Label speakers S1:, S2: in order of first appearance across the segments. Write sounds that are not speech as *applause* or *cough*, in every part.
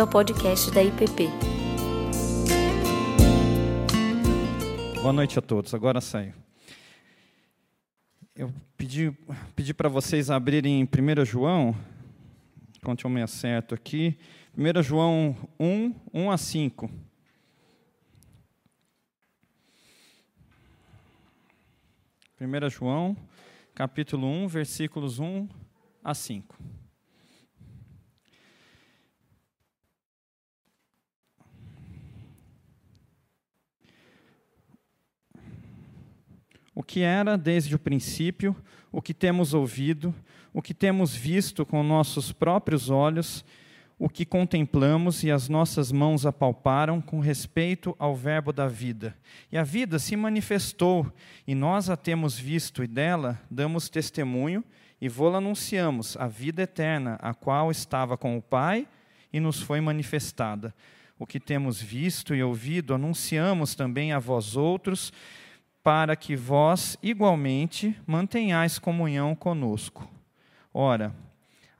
S1: bem-vindo ao podcast da IPP.
S2: Boa noite a todos. Agora saio. Eu pedi, pedi para vocês abrirem 1 João, enquanto eu me acerto aqui. 1 João 1, 1 a 5. Primeira João, capítulo 1, versículos 1 a 5. O que era desde o princípio, o que temos ouvido, o que temos visto com nossos próprios olhos, o que contemplamos e as nossas mãos apalparam com respeito ao Verbo da vida. E a vida se manifestou, e nós a temos visto, e dela damos testemunho, e vô-la anunciamos, a vida eterna, a qual estava com o Pai e nos foi manifestada. O que temos visto e ouvido, anunciamos também a vós outros, para que vós igualmente mantenhais comunhão conosco. Ora,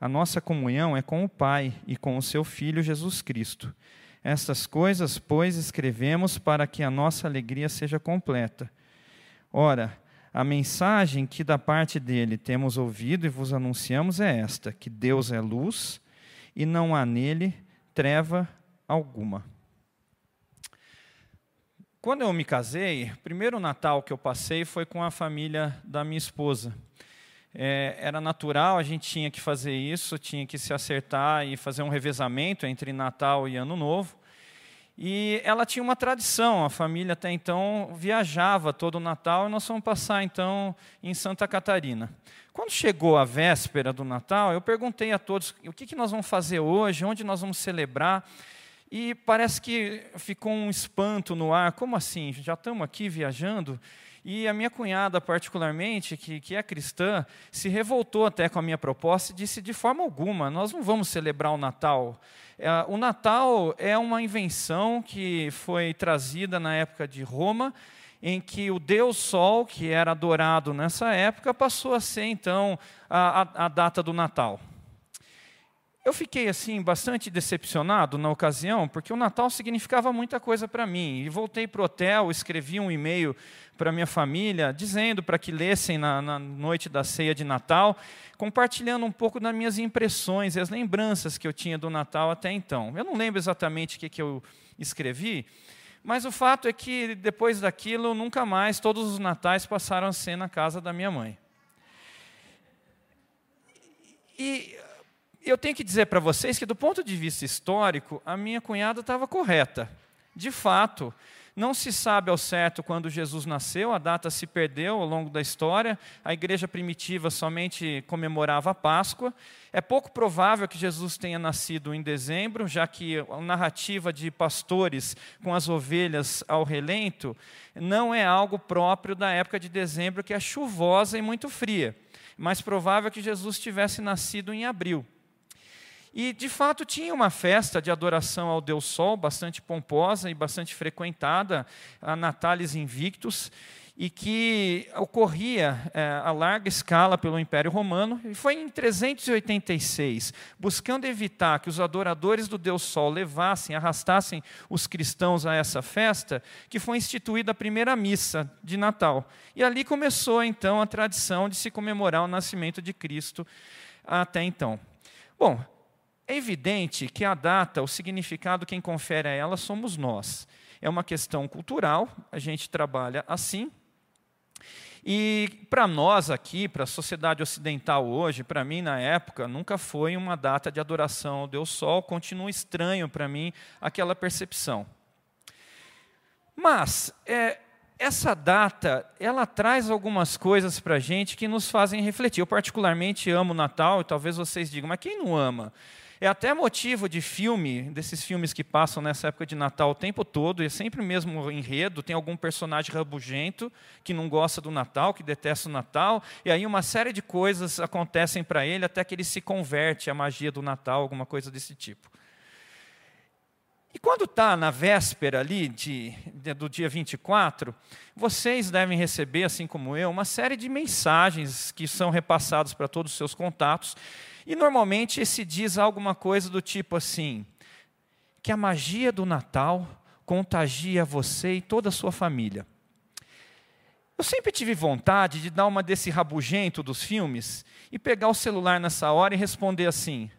S2: a nossa comunhão é com o Pai e com o seu Filho Jesus Cristo. Estas coisas, pois, escrevemos para que a nossa alegria seja completa. Ora, a mensagem que da parte dele temos ouvido e vos anunciamos é esta: que Deus é luz e não há nele treva alguma. Quando eu me casei, o primeiro Natal que eu passei foi com a família da minha esposa. É, era natural, a gente tinha que fazer isso, tinha que se acertar e fazer um revezamento entre Natal e Ano Novo. E ela tinha uma tradição, a família até então viajava todo o Natal e nós fomos passar então em Santa Catarina. Quando chegou a véspera do Natal, eu perguntei a todos o que, que nós vamos fazer hoje, onde nós vamos celebrar. E parece que ficou um espanto no ar. Como assim? Já estamos aqui viajando? E a minha cunhada, particularmente, que, que é cristã, se revoltou até com a minha proposta e disse: de forma alguma, nós não vamos celebrar o Natal. É, o Natal é uma invenção que foi trazida na época de Roma, em que o Deus Sol, que era adorado nessa época, passou a ser então a, a, a data do Natal. Eu fiquei assim bastante decepcionado na ocasião, porque o Natal significava muita coisa para mim. E voltei para o hotel, escrevi um e-mail para minha família, dizendo para que lessem na, na, noite da ceia de Natal, compartilhando um pouco das minhas impressões e as lembranças que eu tinha do Natal até então. Eu não lembro exatamente o que, que eu escrevi, mas o fato é que depois daquilo, nunca mais todos os natais passaram a ser na casa da minha mãe. E eu tenho que dizer para vocês que, do ponto de vista histórico, a minha cunhada estava correta. De fato, não se sabe ao certo quando Jesus nasceu, a data se perdeu ao longo da história, a igreja primitiva somente comemorava a Páscoa. É pouco provável que Jesus tenha nascido em dezembro, já que a narrativa de pastores com as ovelhas ao relento não é algo próprio da época de dezembro, que é chuvosa e muito fria. Mais provável que Jesus tivesse nascido em abril. E, de fato, tinha uma festa de adoração ao Deus Sol, bastante pomposa e bastante frequentada, a Natalis Invictus, e que ocorria é, a larga escala pelo Império Romano, e foi em 386, buscando evitar que os adoradores do Deus Sol levassem, arrastassem os cristãos a essa festa, que foi instituída a primeira missa de Natal. E ali começou, então, a tradição de se comemorar o nascimento de Cristo até então. Bom, é evidente que a data, o significado, quem confere a ela somos nós. É uma questão cultural, a gente trabalha assim. E para nós aqui, para a sociedade ocidental hoje, para mim na época, nunca foi uma data de adoração ao Deus Sol, continua estranho para mim aquela percepção. Mas, é, essa data, ela traz algumas coisas para a gente que nos fazem refletir. Eu particularmente amo Natal, e talvez vocês digam, mas quem não ama? É até motivo de filme, desses filmes que passam nessa época de Natal o tempo todo, e é sempre o mesmo enredo, tem algum personagem rabugento que não gosta do Natal, que detesta o Natal, e aí uma série de coisas acontecem para ele até que ele se converte à magia do Natal, alguma coisa desse tipo. E quando está na véspera ali de, de, do dia 24, vocês devem receber, assim como eu, uma série de mensagens que são repassadas para todos os seus contatos, e normalmente se diz alguma coisa do tipo assim: que a magia do Natal contagia você e toda a sua família. Eu sempre tive vontade de dar uma desse rabugento dos filmes e pegar o celular nessa hora e responder assim: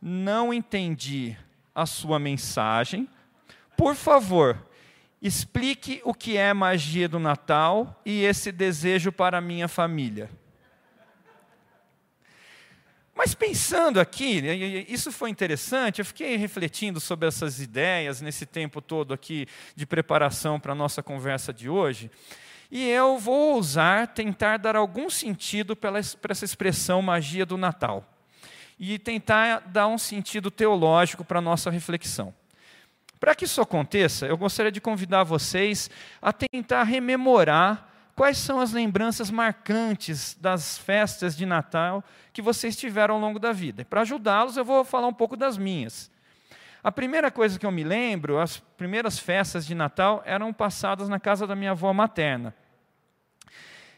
S2: Não entendi a sua mensagem. Por favor, explique o que é magia do Natal e esse desejo para a minha família. Mas pensando aqui, isso foi interessante, eu fiquei refletindo sobre essas ideias nesse tempo todo aqui de preparação para a nossa conversa de hoje, e eu vou ousar tentar dar algum sentido para essa expressão magia do Natal, e tentar dar um sentido teológico para a nossa reflexão. Para que isso aconteça, eu gostaria de convidar vocês a tentar rememorar quais são as lembranças marcantes das festas de Natal que vocês tiveram ao longo da vida. Para ajudá-los, eu vou falar um pouco das minhas. A primeira coisa que eu me lembro, as primeiras festas de Natal eram passadas na casa da minha avó materna.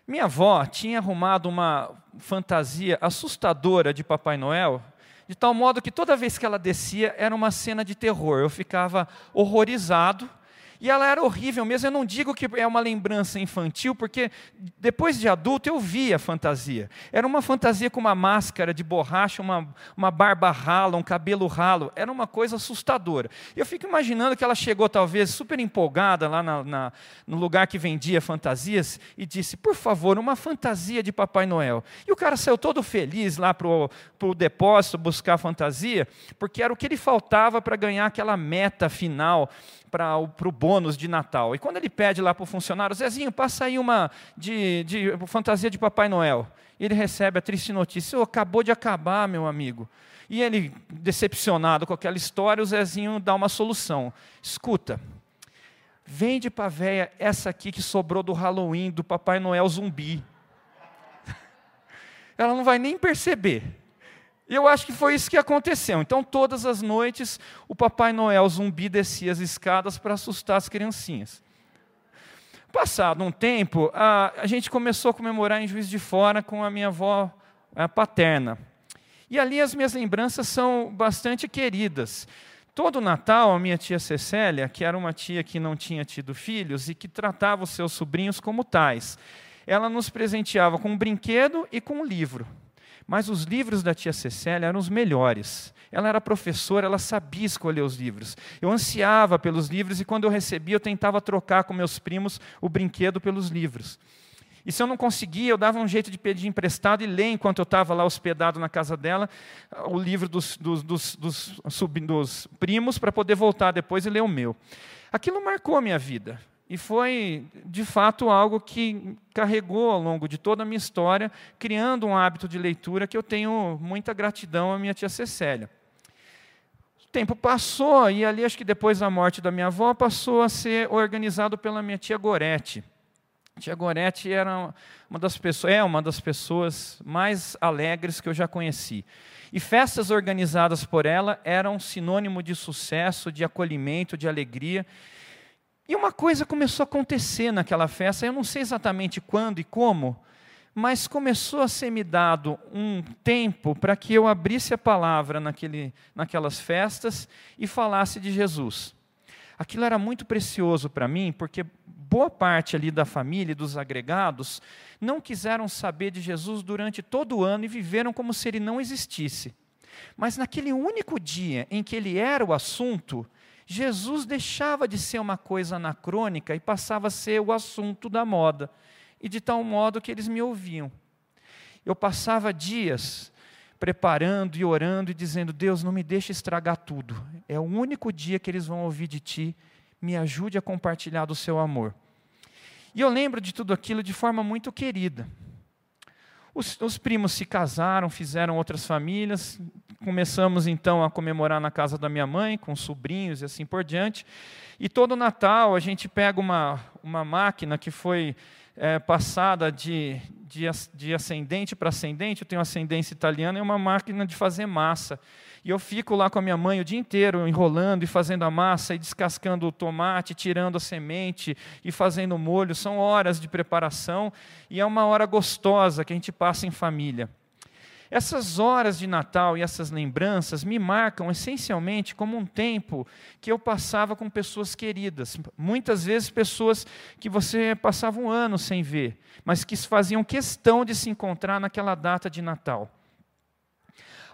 S2: Minha avó tinha arrumado uma fantasia assustadora de Papai Noel, de tal modo que toda vez que ela descia era uma cena de terror. Eu ficava horrorizado e ela era horrível mesmo. Eu não digo que é uma lembrança infantil, porque depois de adulto eu vi a fantasia. Era uma fantasia com uma máscara de borracha, uma, uma barba rala, um cabelo ralo. Era uma coisa assustadora. Eu fico imaginando que ela chegou, talvez, super empolgada lá na, na, no lugar que vendia fantasias e disse: Por favor, uma fantasia de Papai Noel. E o cara saiu todo feliz lá para o depósito buscar a fantasia, porque era o que ele faltava para ganhar aquela meta final para o bônus de Natal. E quando ele pede lá para o funcionário, Zezinho, passa aí uma de, de fantasia de Papai Noel. Ele recebe a triste notícia: acabou de acabar, meu amigo. E ele, decepcionado com aquela história, o Zezinho dá uma solução. Escuta, vende para a véia essa aqui que sobrou do Halloween, do Papai Noel zumbi. *laughs* Ela não vai nem perceber. E eu acho que foi isso que aconteceu. Então, todas as noites, o Papai Noel zumbi descia as escadas para assustar as criancinhas. Passado um tempo, a, a, gente começou a comemorar em Juiz de Fora com a minha avó a paterna. E ali as minhas lembranças são bastante queridas. Todo Natal, a minha tia Cecélia, que era uma tia que não tinha tido filhos e que tratava os seus sobrinhos como tais, ela nos presenteava com um brinquedo e com um livro. Mas os livros da tia Cecélia eram os melhores. Ela era professora, ela sabia escolher os livros. Eu ansiava pelos livros e quando eu recebia, eu tentava trocar com meus primos o brinquedo pelos livros. E se eu não conseguia, eu dava um jeito de pedir emprestado e ler, enquanto eu estava lá hospedado na casa dela, o livro dos, dos, dos, dos, dos primos, para poder voltar depois e ler o meu. Aquilo marcou a minha vida. E foi, de fato, algo que carregou ao longo de toda a minha história, criando um hábito de leitura que eu tenho muita gratidão à minha tia Cecélia. O tempo passou, e ali, acho que depois da morte da minha avó, passou a ser organizado pela minha tia Gorete. A tia Gorete era uma das pessoas, é uma das pessoas mais alegres que eu já conheci. E festas organizadas por ela eram sinônimo de sucesso, de acolhimento, de alegria. E uma coisa começou a acontecer naquela festa, eu não sei exatamente quando e como, mas começou a ser me dado um tempo para que eu abrisse a palavra naquele, naquelas festas e falasse de Jesus. Aquilo era muito precioso para mim, porque boa parte ali da família e dos agregados não quiseram saber de Jesus durante todo o ano e viveram como se ele não existisse. Mas naquele único dia em que ele era o assunto, Jesus deixava de ser uma coisa anacrônica e passava a ser o assunto da moda, e de tal modo que eles me ouviam. Eu passava dias preparando e orando e dizendo: Deus, não me deixe estragar tudo. É o único dia que eles vão ouvir de ti. Me ajude a compartilhar do seu amor. E eu lembro de tudo aquilo de forma muito querida. Os, os, primos se casaram, fizeram outras famílias. Começamos então a comemorar na casa da minha mãe, com sobrinhos e assim por diante. E todo Natal a gente pega uma, uma máquina que foi é, passada de, de, de ascendente para ascendente. Eu tenho ascendência italiana, é uma máquina de fazer massa. E eu fico lá com a minha mãe o dia inteiro enrolando e fazendo a massa e descascando o tomate, tirando a semente e fazendo molho. São horas de preparação e é uma hora gostosa que a gente passa em família. Essas horas de Natal e essas lembranças me marcam essencialmente como um tempo que eu passava com pessoas queridas. Muitas vezes pessoas que você passava um ano sem ver, mas que faziam questão de se encontrar naquela data de Natal.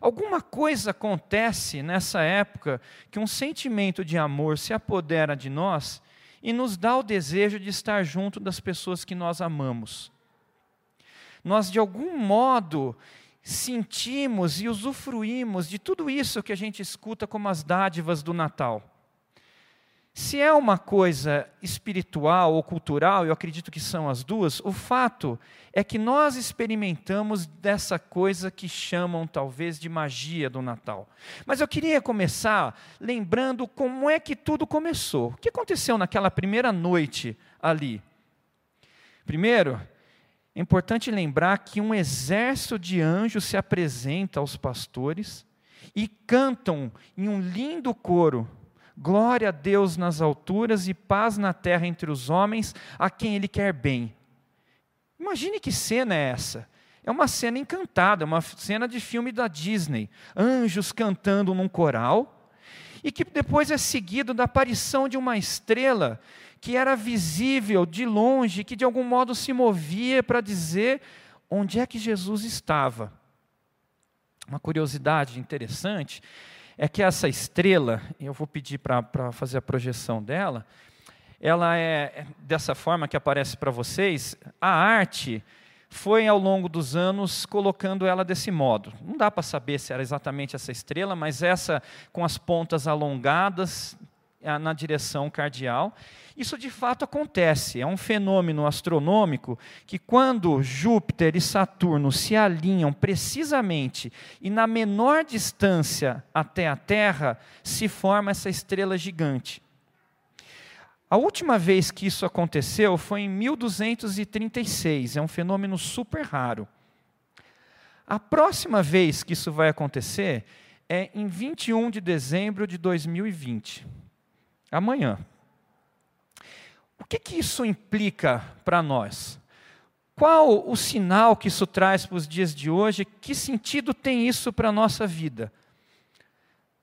S2: Alguma coisa acontece nessa época que um sentimento de amor se apodera de nós e nos dá o desejo de estar junto das pessoas que nós amamos. Nós, de algum modo, sentimos e usufruímos de tudo isso que a gente escuta como as dádivas do Natal. Se é uma coisa espiritual ou cultural, eu acredito que são as duas, o fato é que nós experimentamos dessa coisa que chamam talvez de magia do Natal. Mas eu queria começar lembrando como é que tudo começou. O que aconteceu naquela primeira noite ali? Primeiro, é importante lembrar que um exército de anjos se apresenta aos pastores e cantam em um lindo coro: Glória a Deus nas alturas e paz na terra entre os homens, a quem Ele quer bem. Imagine que cena é essa. É uma cena encantada, uma cena de filme da Disney. Anjos cantando num coral, e que depois é seguido da aparição de uma estrela que era visível de longe, que de algum modo se movia para dizer onde é que Jesus estava. Uma curiosidade interessante é que essa estrela, eu vou pedir para fazer a projeção dela, ela é, é dessa forma que aparece para vocês, a arte foi ao longo dos anos colocando ela desse modo. Não dá para saber se era exatamente essa estrela, mas essa com as pontas alongadas na direção cardial. Isso de fato acontece, é um fenômeno astronômico que, quando Júpiter e Saturno se alinham precisamente e na menor distância até a Terra, se forma essa estrela gigante. A última vez que isso aconteceu foi em 1236, é um fenômeno super raro. A próxima vez que isso vai acontecer é em 21 de dezembro de 2020 amanhã. O que, que isso implica para nós? Qual o sinal que isso traz para os dias de hoje? Que sentido tem isso para a nossa vida?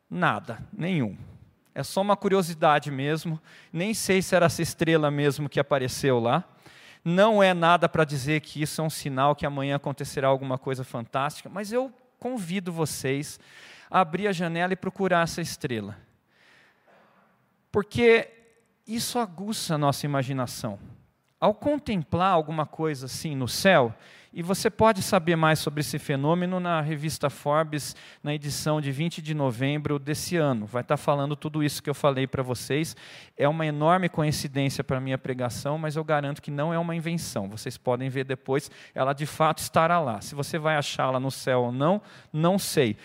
S2: Nada, nenhum. É só uma curiosidade mesmo. Nem sei se era essa estrela mesmo que apareceu lá. Não é nada para dizer que isso é um sinal que amanhã acontecerá alguma coisa fantástica, mas eu convido vocês a abrir a janela e procurar essa estrela porque isso aguça a nossa imaginação. Ao contemplar alguma coisa assim no céu, e você pode saber mais sobre esse fenômeno na revista Forbes, na edição de 20 de novembro desse ano. Vai estar falando tudo isso que eu falei para vocês. É uma enorme coincidência para a minha pregação, mas eu garanto que não é uma invenção. Vocês podem ver depois, ela de fato estará lá. Se você vai achá-la no céu ou não, não sei.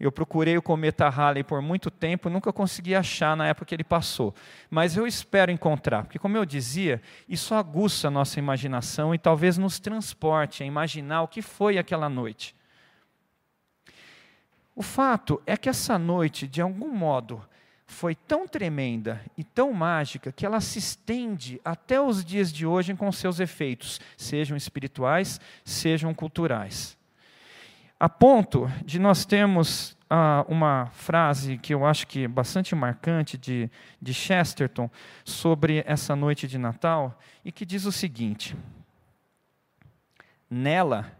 S2: Eu procurei o cometa Halley por muito tempo, nunca consegui achar na época que ele passou. Mas eu espero encontrar, porque, como eu dizia, isso aguça a nossa imaginação e talvez nos transporte a imaginar o que foi aquela noite. O fato é que essa noite, de algum modo, foi tão tremenda e tão mágica que ela se estende até os dias de hoje com seus efeitos, sejam espirituais, sejam culturais. A ponto de nós termos ah, uma frase que eu acho que é bastante marcante de, de Chesterton sobre essa noite de Natal, e que diz o seguinte: Nela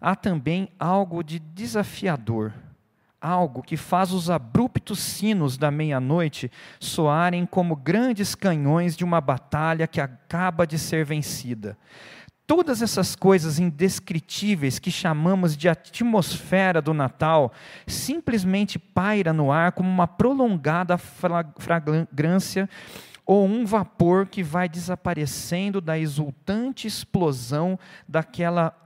S2: há também algo de desafiador, algo que faz os abruptos sinos da meia-noite soarem como grandes canhões de uma batalha que acaba de ser vencida Todas essas coisas indescritíveis que chamamos de atmosfera do Natal simplesmente paira no ar como uma prolongada fragrância ou um vapor que vai desaparecendo da exultante explosão daquela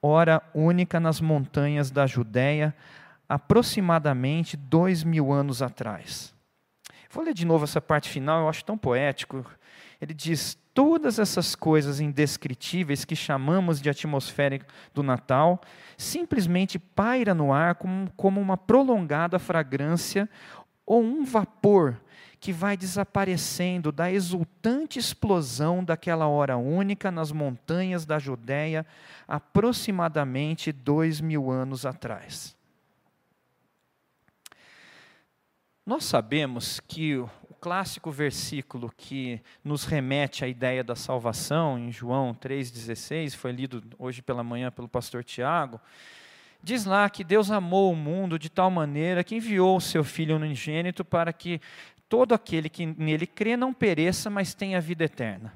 S2: hora única nas montanhas da Judéia, aproximadamente dois mil anos atrás. Vou ler de novo essa parte final, eu acho tão poético. Ele diz: todas essas coisas indescritíveis que chamamos de atmosfera do Natal simplesmente paira no ar como, como uma prolongada fragrância ou um vapor que vai desaparecendo da exultante explosão daquela hora única nas montanhas da Judéia, aproximadamente dois mil anos atrás. Nós sabemos que o clássico versículo que nos remete à ideia da salvação, em João 3,16, foi lido hoje pela manhã pelo pastor Tiago, diz lá que Deus amou o mundo de tal maneira que enviou o seu Filho unigênito para que todo aquele que nele crê não pereça, mas tenha vida eterna.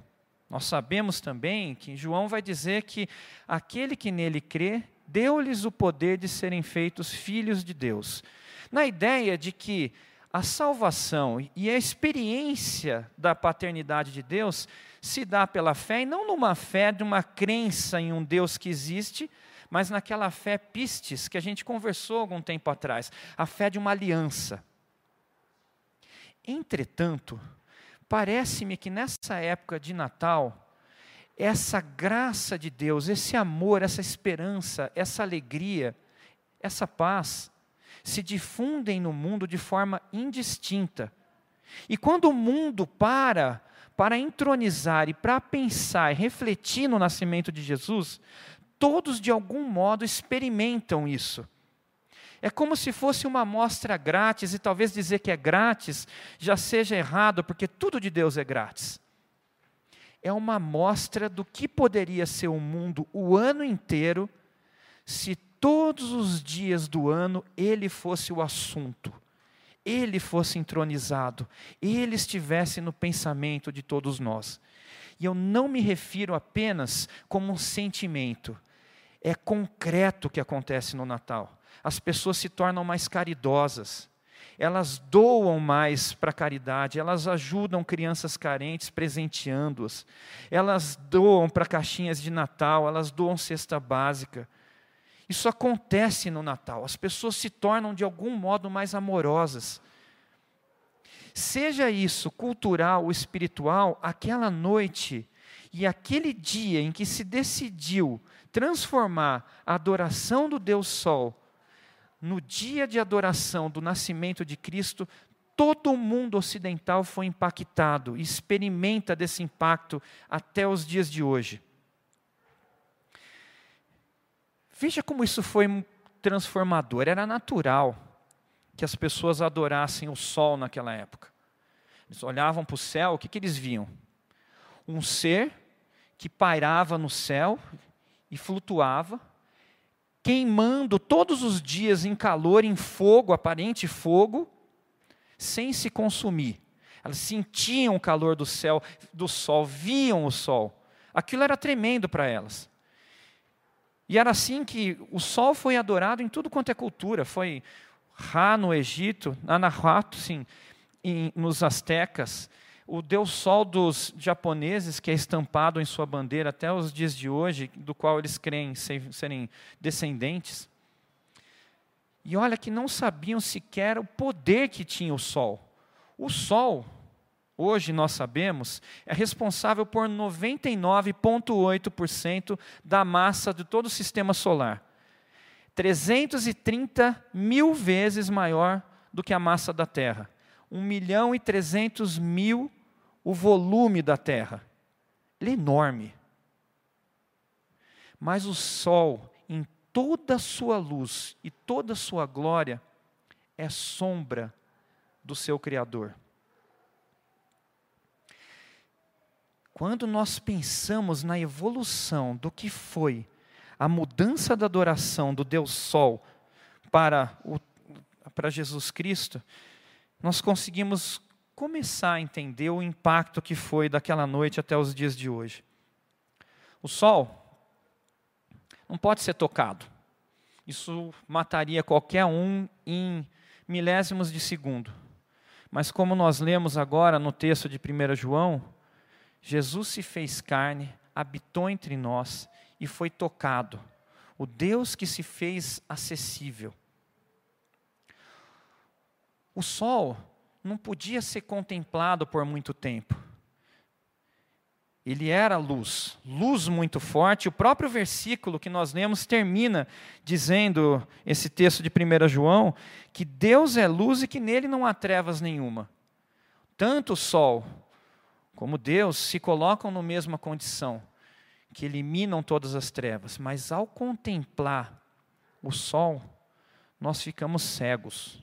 S2: Nós sabemos também que João vai dizer que aquele que nele crê, deu-lhes o poder de serem feitos filhos de Deus. Na ideia de que a salvação e a experiência da paternidade de Deus se dá pela fé, e não numa fé de uma crença em um Deus que existe, mas naquela fé pistes que a gente conversou algum tempo atrás, a fé de uma aliança. Entretanto, parece-me que nessa época de Natal, essa graça de Deus, esse amor, essa esperança, essa alegria, essa paz, se difundem no mundo de forma indistinta. E quando o mundo para para entronizar e para pensar e refletir no nascimento de Jesus, todos de algum modo experimentam isso. É como se fosse uma amostra grátis, e talvez dizer que é grátis já seja errado, porque tudo de Deus é grátis. É uma amostra do que poderia ser o mundo o ano inteiro se todos os dias do ano ele fosse o assunto, ele fosse entronizado, ele estivesse no pensamento de todos nós. E eu não me refiro apenas como um sentimento, é concreto o que acontece no Natal. As pessoas se tornam mais caridosas, elas doam mais para a caridade, elas ajudam crianças carentes presenteando-as, elas doam para caixinhas de Natal, elas doam cesta básica, isso acontece no Natal, as pessoas se tornam de algum modo mais amorosas. Seja isso cultural ou espiritual, aquela noite e aquele dia em que se decidiu transformar a adoração do Deus Sol no dia de adoração do nascimento de Cristo, todo o mundo ocidental foi impactado e experimenta desse impacto até os dias de hoje. Veja como isso foi transformador. Era natural que as pessoas adorassem o sol naquela época. Eles olhavam para o céu, o que, que eles viam? Um ser que pairava no céu e flutuava, queimando todos os dias em calor, em fogo, aparente fogo, sem se consumir. Elas sentiam o calor do céu, do sol, viam o sol. Aquilo era tremendo para elas. E era assim que o sol foi adorado em tudo quanto é cultura. Foi Ra no Egito, Anahuato, sim, em, nos astecas. O deus sol dos japoneses, que é estampado em sua bandeira até os dias de hoje, do qual eles creem serem descendentes. E olha que não sabiam sequer o poder que tinha o sol. O sol hoje nós sabemos, é responsável por 99,8% da massa de todo o sistema solar. 330 mil vezes maior do que a massa da Terra. 1 milhão e 300 mil o volume da Terra. Ele é enorme. Mas o Sol, em toda a sua luz e toda a sua glória, é sombra do seu Criador. Quando nós pensamos na evolução do que foi a mudança da adoração do Deus Sol para, o, para Jesus Cristo, nós conseguimos começar a entender o impacto que foi daquela noite até os dias de hoje. O Sol não pode ser tocado. Isso mataria qualquer um em milésimos de segundo. Mas como nós lemos agora no texto de 1 João, Jesus se fez carne, habitou entre nós e foi tocado. O Deus que se fez acessível. O sol não podia ser contemplado por muito tempo. Ele era luz, luz muito forte. O próprio versículo que nós lemos termina dizendo, esse texto de 1 João, que Deus é luz e que nele não há trevas nenhuma. Tanto o sol como Deus se colocam na mesma condição, que eliminam todas as trevas, mas ao contemplar o sol, nós ficamos cegos.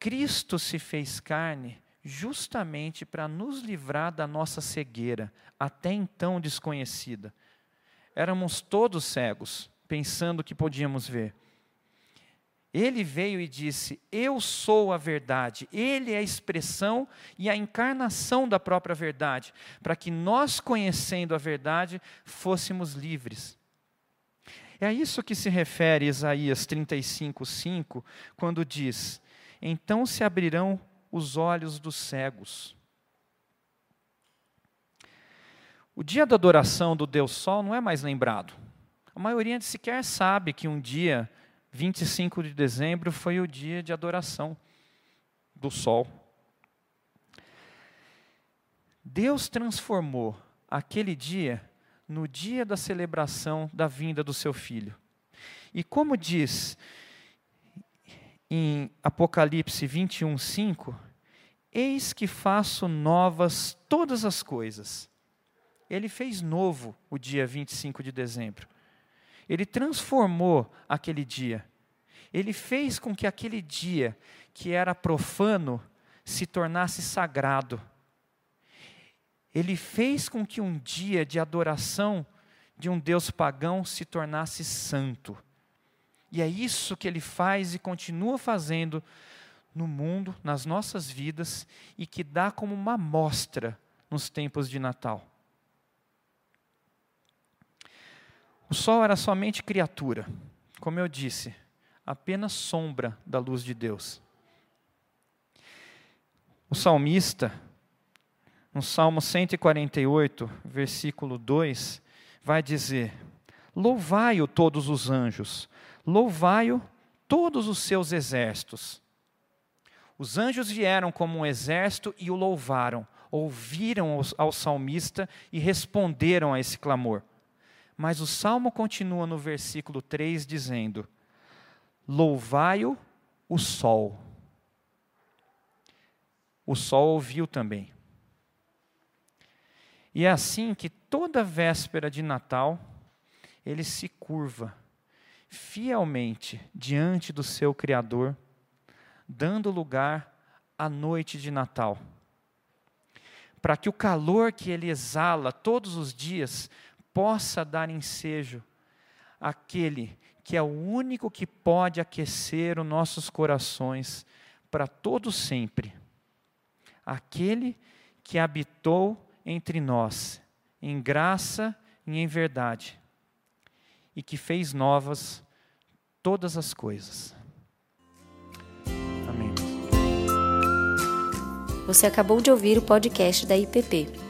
S2: Cristo se fez carne justamente para nos livrar da nossa cegueira, até então desconhecida. Éramos todos cegos, pensando que podíamos ver. Ele veio e disse: Eu sou a verdade. Ele é a expressão e a encarnação da própria verdade, para que nós, conhecendo a verdade, fôssemos livres. É a isso que se refere Isaías 35, 5, quando diz: Então se abrirão os olhos dos cegos. O dia da adoração do Deus Sol não é mais lembrado. A maioria sequer sabe que um dia, 25 de dezembro, foi o dia de adoração do Sol. Deus transformou aquele dia no dia da celebração da vinda do seu filho. E como diz em Apocalipse 21, 5, eis que faço novas todas as coisas. Ele fez novo o dia 25 de dezembro. Ele transformou aquele dia. Ele fez com que aquele dia, que era profano, se tornasse sagrado. Ele fez com que um dia de adoração de um Deus pagão se tornasse santo. E é isso que ele faz e continua fazendo no mundo, nas nossas vidas, e que dá como uma mostra nos tempos de Natal. O sol era somente criatura, como eu disse, apenas sombra da luz de Deus. O salmista, no Salmo 148, versículo 2, vai dizer: Louvai-o todos os anjos, Louvai-o todos os seus exércitos. Os anjos vieram como um exército e o louvaram, ouviram ao salmista e responderam a esse clamor. Mas o salmo continua no versículo 3 dizendo: Louvai-o o sol. O sol ouviu também. E é assim que toda véspera de Natal ele se curva fielmente diante do seu Criador, dando lugar à noite de Natal. Para que o calor que ele exala todos os dias possa dar ensejo àquele que é o único que pode aquecer os nossos corações para todo sempre. Aquele que habitou entre nós em graça e em verdade e que fez novas todas as coisas. Amém.
S1: Você acabou de ouvir o podcast da IPP.